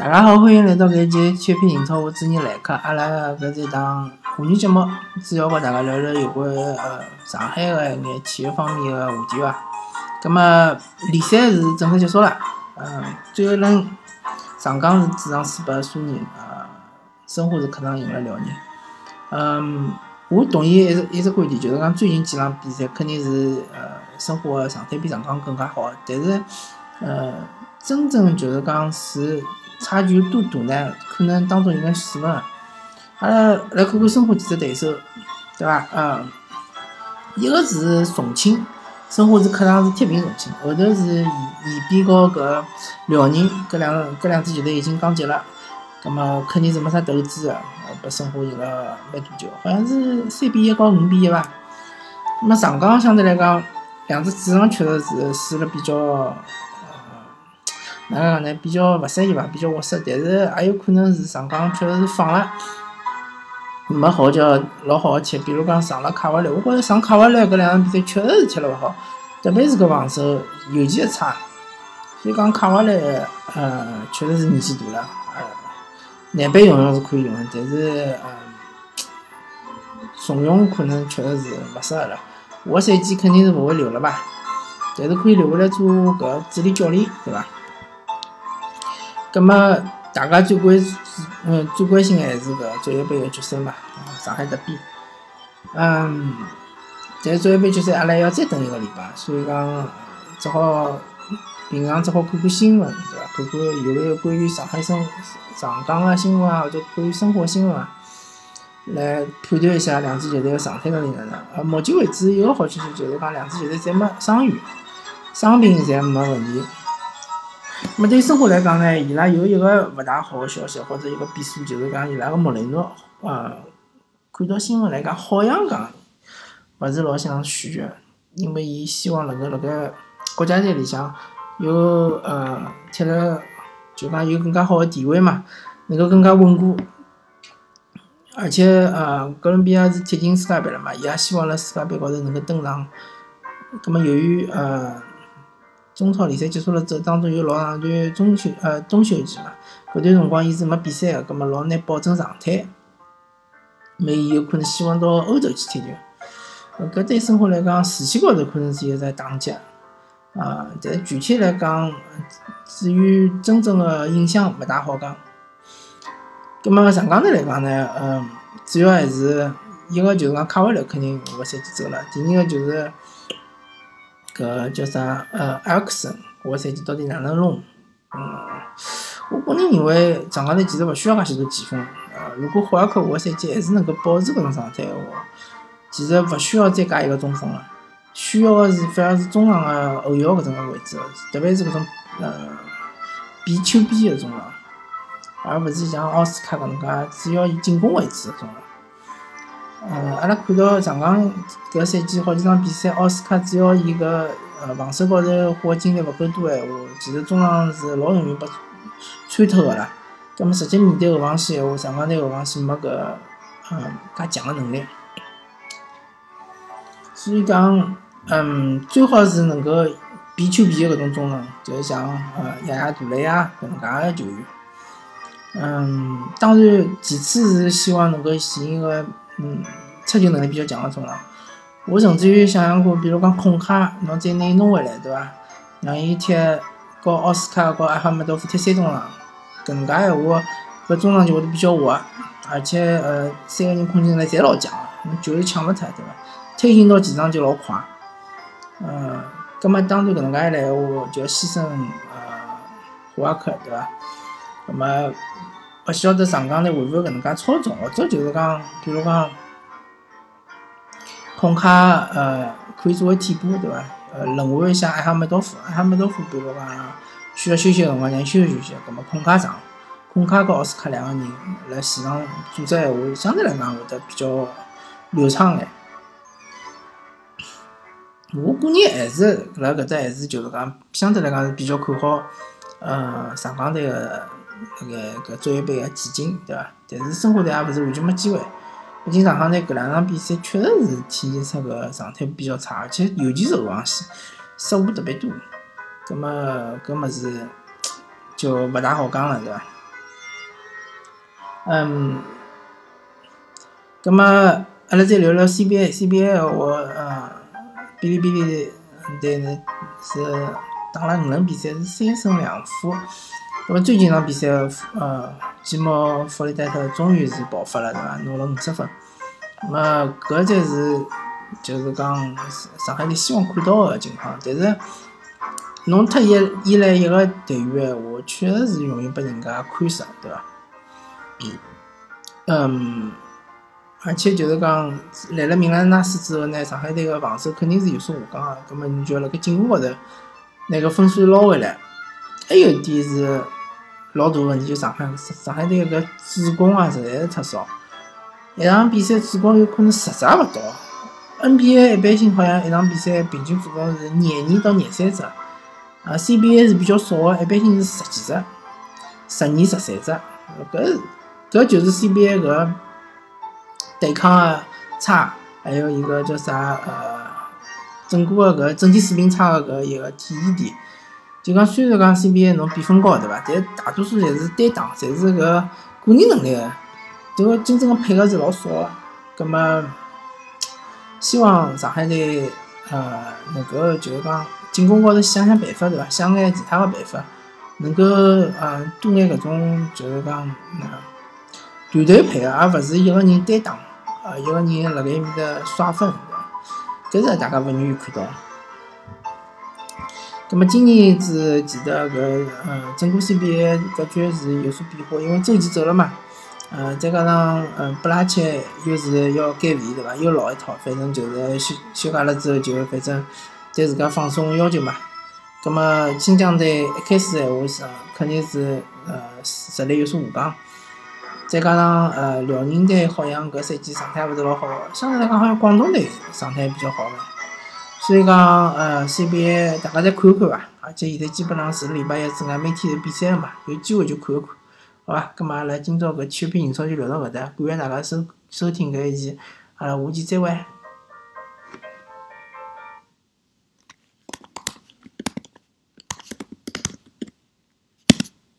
大家好，欢迎来到搿一期《铁皮英超》，我主人来客。阿拉搿是一档妇女节目，主要和大家聊聊有关呃上海个一眼体育方面个话题伐。葛末联赛是正式结束了，嗯，最后一轮上港是主场输拨苏宁，呃，申花是客场赢了辽宁。嗯，我同意一只一只观点，就是讲最近几场比赛肯定是呃申花个状态比上港更加好，但是呃真正就是讲是。差距有多大呢？可能当中应该数勿阿拉来看看申花几只对手，对伐？嗯，一个是重庆，申花是客场是踢平重庆，后头是延边和搿辽宁，搿两搿两支球队已经降级了，葛末肯定是没啥斗志个，拨申花赢了蛮多球，好像是三比一和五比一伐？那么上港相对来讲，两只主场确实是输了比较。哪能讲呢？比较勿适意伐？比较合适，但是也有可能是上港确实是放了，没好叫老好个踢。比如讲上了卡瓦略，我觉着上卡瓦略搿两场比赛确实是踢了勿好，特别是搿防守尤其是差。所以讲卡瓦略，呃，确实是年纪大了，呃，难备用用是可以用，但是呃，重用可能确实是勿适合了。下赛季肯定是勿会留了吧？但是可以留下来做搿助理教练，对伐？葛么，大家最关嗯最关心还是搿足协杯个决赛嘛，上海德比。嗯，但足协杯决赛阿拉要再等一个礼拜，所以讲只好平常只好看看新闻，对伐？看看有没有关于上海生上港个新闻啊，或者关于申花新闻啊，来判断一下两支球队个状态到底哪能。呃，目前为止有个好消息就是讲两支球队侪没伤愈，伤病侪没问题。么对申花来讲呢，伊拉有一个勿大好个消息，或者一个变数，就是讲伊拉个莫雷诺，呃，看到新闻来讲，好像讲勿是老想续约，因为伊希望能够辣盖国家队里向有呃踢了，就讲有更加好个地位嘛，能够更加稳固。而且呃，哥伦比亚是踢进世界杯了嘛，伊也希望辣世界杯高头能够登场。葛末由于呃。中超联赛结束了之后，当中有老长段中休呃中休期嘛，搿段辰光伊是没比赛个，葛末老难保证状态，么伊有可能希望到欧洲去踢球。搿对申花来讲，士气高头可能是一只打击啊，但具体来讲，至于真正个影响勿大好讲。葛末上港队来讲呢，嗯，主要还是一个就是讲卡瓦略肯定下个赛季走了，第二个就是。搿叫啥？呃，埃克森，下赛季到底哪能弄？嗯，我个人认为，上港队其实勿需要介许多前锋。呃，如果霍尔克下赛季还是能够保持搿种状态的话，其实勿需要再加一个中锋了。需要的是反而是中场的后腰搿种个位置，特别是搿种呃比丘比个中场，而勿是像奥斯卡搿能介主要以进攻为主个中场。呃，阿拉看到上港搿赛季好几场比赛，奥斯卡只要伊搿呃防守高头花精力勿够多闲话，其实中场是老容易被穿透个啦。葛末直接面对后防线闲话，上港队后防线没搿嗯介强个能力，所以讲嗯最好是能够比丘比个搿种中场，就是像呃亚亚杜雷啊搿能介个球员。嗯，当然其次是希望能够寻一个。嗯，出球能力比较强个中场，我甚至于想象过，比如讲孔卡，侬再拿伊弄回来，对伐？让伊踢和奥斯卡和阿哈梅多夫踢三中场，搿能介闲话，搿中场就会得比较活，而且呃，三个人控制能力侪老强，侬球又抢勿脱，对伐？推进到前场就老快。呃，葛末当然搿能介一来闲话，就要牺牲呃胡尔克，对伐？葛末。勿晓得上港队会勿会搿能介操作，或者就是讲，比如讲，孔卡呃可以作为替补，对伐？呃，轮换一下埃哈梅多夫，埃哈梅多夫，比如讲需要休息个辰光，让休息休息，葛末孔卡上，孔卡和奥斯卡两个人辣前场组织闲话，相对来讲会得比较流畅眼。我个人还是辣搿只还是就是讲，相对来讲是比较看好呃上港队个。搿个搿足协杯个前景，对伐？但是申花队也勿是完全没机会。毕竟上港队搿两场比赛确实是体现出搿状态比较差，而且尤其是后防线失误特别多。葛末搿物事就勿大好讲了，对伐？嗯，葛末阿拉再聊聊 CBA，CBA 我呃，哔哩哔哩对呢是打了五轮比赛是三胜两负。那么最近场比赛呃，季末弗里戴特终于是爆发了对伐？拿了五十分。葛末搿才是就是讲上海队希望看到个情况，但是侬脱伊依赖一个队员闲话，确实是容易被人家看死，对伐？嗯，而且就是讲来了米兰纳斯之后呢，上海队个防守肯定是有所下降个，葛末你就要辣盖进攻高头拿个分数捞回来。还有一点是老大问题，就上海上海队搿助攻啊，实在是太少。一场比赛助攻有可能十只也勿到。NBA 一般性好像一场比赛平均助攻是廿二到廿三只，啊 CBA 是比较少个，一般性是十几只，十二十三只。搿搿就是 CBA 搿对抗个差，还有一个叫啥呃，整个搿整体水平差个搿一个体现点。就讲虽然讲 CBA 侬比分高对伐？但大多数侪是单打，侪是搿个人能力个，迭个真正个配合是老少个。葛末希望上海队呃能够就是讲进攻高头想想办法对伐？想眼其他个办法，能够呃多眼搿种就是讲呃团队配合，而勿是一个人单打，呃一个人辣盖埃面搭刷分，搿是大家勿愿意看到。葛末今年子其实搿呃整个 CBA 搿局势有所变化，因为周琦走了嘛，呃再加上呃布拉切又是要减肥对伐？又老一套，反正就是休休假了之后就反正对自家放松要求嘛。葛末新疆队一开始闲话是肯定是呃实力有所下降，再加上呃辽宁队好像搿赛季状态勿是老好，相对来讲好像广东队状态比较好嘛。所以讲，呃，CBA 大家再看看伐，而且现在基本上是礼拜一之外每天有比赛个嘛，有机会就看一看，好伐？咁么阿拉今朝搿体育篇英超就聊到搿搭，感谢大家收收听搿一期，阿拉下期再会。